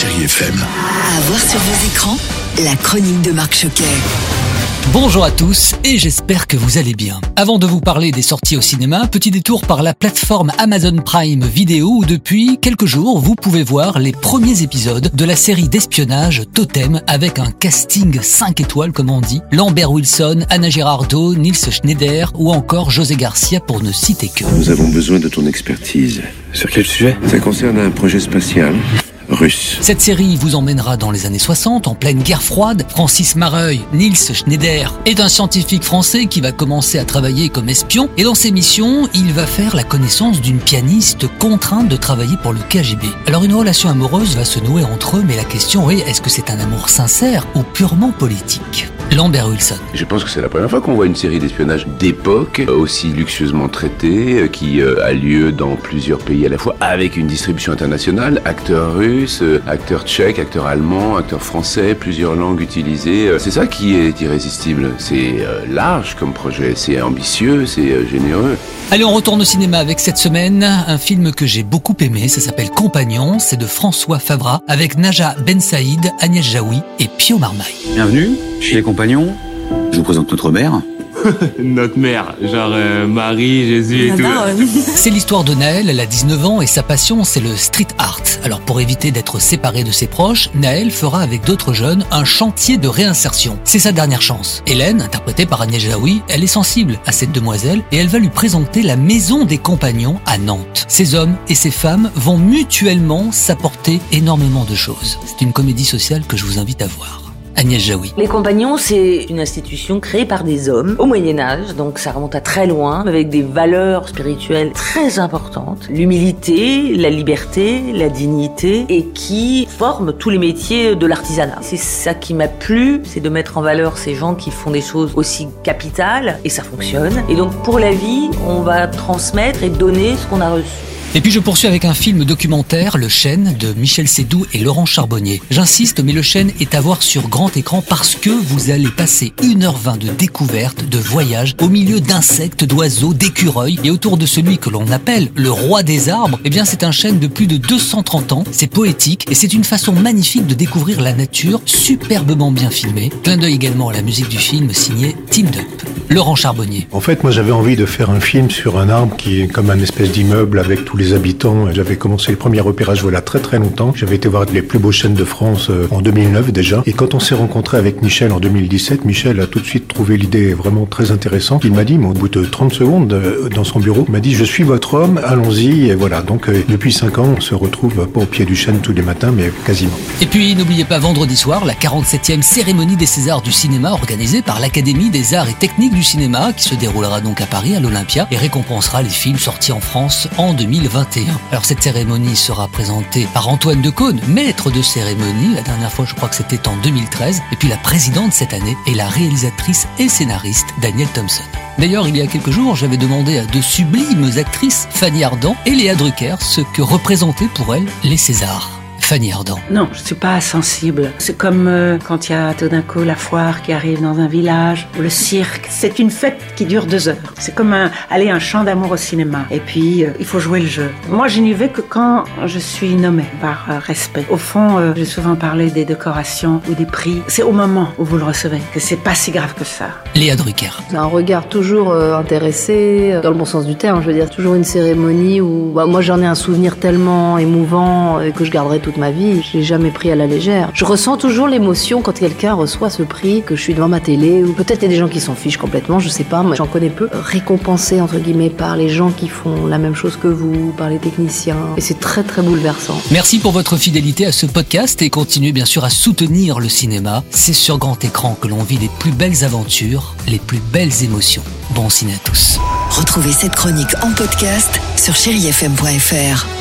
Chérie FM. À voir sur vos écrans, la chronique de Marc Choquet. Bonjour à tous et j'espère que vous allez bien. Avant de vous parler des sorties au cinéma, petit détour par la plateforme Amazon Prime Vidéo où depuis quelques jours vous pouvez voir les premiers épisodes de la série d'espionnage Totem avec un casting 5 étoiles comme on dit. Lambert Wilson, Anna Girardot, Nils Schneider ou encore José Garcia pour ne citer que. Nous avons besoin de ton expertise. Sur quel sujet? Ça concerne un projet spatial Cette série vous emmènera dans les années 60, en pleine guerre froide. Francis Mareuil, Niels Schneider, est un scientifique français qui va commencer à travailler comme espion. Et dans ses missions, il va faire la connaissance d'une pianiste contrainte de travailler pour le KGB. Alors une relation amoureuse va se nouer entre eux, mais la question est, est-ce que c'est un amour sincère ou purement politique? Lambert Wilson. Je pense que c'est la première fois qu'on voit une série d'espionnage d'époque euh, aussi luxueusement traitée, euh, qui euh, a lieu dans plusieurs pays à la fois, avec une distribution internationale, acteurs russes, acteurs tchèques, acteurs allemands, acteurs français, plusieurs langues utilisées. C'est ça qui est irrésistible. C'est large comme projet, c'est ambitieux, c'est généreux. Allez, on retourne au cinéma avec cette semaine un film que j'ai beaucoup aimé, ça s'appelle Compagnon, c'est de François Favra avec Naja Ben Saïd, Agnès Jaoui et Pio Marmaille. Bienvenue chez les compagnons. Je vous présente notre mère. Notre mère, genre euh, Marie, Jésus et tout. C'est l'histoire de Naël, elle a 19 ans et sa passion c'est le street art. Alors pour éviter d'être séparé de ses proches, Naël fera avec d'autres jeunes un chantier de réinsertion. C'est sa dernière chance. Hélène, interprétée par Agnès Jaoui, elle est sensible à cette demoiselle et elle va lui présenter la maison des compagnons à Nantes. Ces hommes et ces femmes vont mutuellement s'apporter énormément de choses. C'est une comédie sociale que je vous invite à voir. Agnès Jaoui. Les compagnons, c'est une institution créée par des hommes au Moyen Âge, donc ça remonte à très loin, avec des valeurs spirituelles très importantes, l'humilité, la liberté, la dignité, et qui forment tous les métiers de l'artisanat. C'est ça qui m'a plu, c'est de mettre en valeur ces gens qui font des choses aussi capitales, et ça fonctionne. Et donc pour la vie, on va transmettre et donner ce qu'on a reçu. Et puis je poursuis avec un film documentaire, Le Chêne, de Michel Sédou et Laurent Charbonnier. J'insiste, mais Le Chêne est à voir sur grand écran parce que vous allez passer 1h20 de découverte, de voyage, au milieu d'insectes, d'oiseaux, d'écureuils, et autour de celui que l'on appelle le roi des arbres, eh bien c'est un chêne de plus de 230 ans, c'est poétique, et c'est une façon magnifique de découvrir la nature, superbement bien filmée. Clin d'œil également à la musique du film signé Team Up. Laurent Charbonnier. En fait, moi j'avais envie de faire un film sur un arbre qui est comme un espèce d'immeuble avec tous les habitants. J'avais commencé le premier repérage voilà très très longtemps. J'avais été voir les plus beaux chênes de France euh, en 2009 déjà. Et quand on s'est rencontré avec Michel en 2017, Michel a tout de suite trouvé l'idée vraiment très intéressante. Il m'a dit, au bout de 30 secondes euh, dans son bureau, il m'a dit je suis votre homme, allons-y. Et voilà, donc euh, depuis 5 ans, on se retrouve pas au pied du chêne tous les matins, mais quasiment. Et puis n'oubliez pas vendredi soir la 47e cérémonie des Césars du cinéma organisée par l'Académie des arts et techniques du cinéma qui se déroulera donc à Paris à l'Olympia et récompensera les films sortis en France en 2021. Alors cette cérémonie sera présentée par Antoine Decaune, maître de cérémonie. La dernière fois, je crois que c'était en 2013. Et puis la présidente cette année est la réalisatrice et scénariste Danielle Thompson. D'ailleurs, il y a quelques jours, j'avais demandé à deux sublimes actrices, Fanny Ardant et Léa Drucker, ce que représentaient pour elles les Césars. Fanny Ardant. Non, je suis pas sensible. C'est comme euh, quand il y a tout d'un coup la foire qui arrive dans un village, ou le cirque. C'est une fête qui dure deux heures. C'est comme aller à un champ d'amour au cinéma. Et puis, euh, il faut jouer le jeu. Moi, je n'y vais que quand je suis nommée par euh, respect. Au fond, j'ai souvent parlé des décorations ou des prix. C'est au moment où vous le recevez que c'est pas si grave que ça. Léa Drucker. C'est un regard toujours intéressé, dans le bon sens du terme. Je veux dire, toujours une cérémonie où bah, moi j'en ai un souvenir tellement émouvant et que je garderai toute ma vie. Je l'ai jamais pris à la légère. Je ressens toujours l'émotion quand quelqu'un reçoit ce prix, que je suis devant ma télé, ou peut-être il y a des gens qui s'en fichent complètement, je sais pas, moi j'en connais peu. Récompensé entre guillemets par les gens qui font la même chose que vous, par les techniciens. Et c'est très très bouleversant. Merci pour votre fidélité à ce podcast et continuez bien sûr à soutenir le cinéma. C'est sur grand écran que l'on vit les plus belles aventures, les plus belles émotions. Bon ciné à tous. Retrouvez cette chronique en podcast sur chérifm.fr.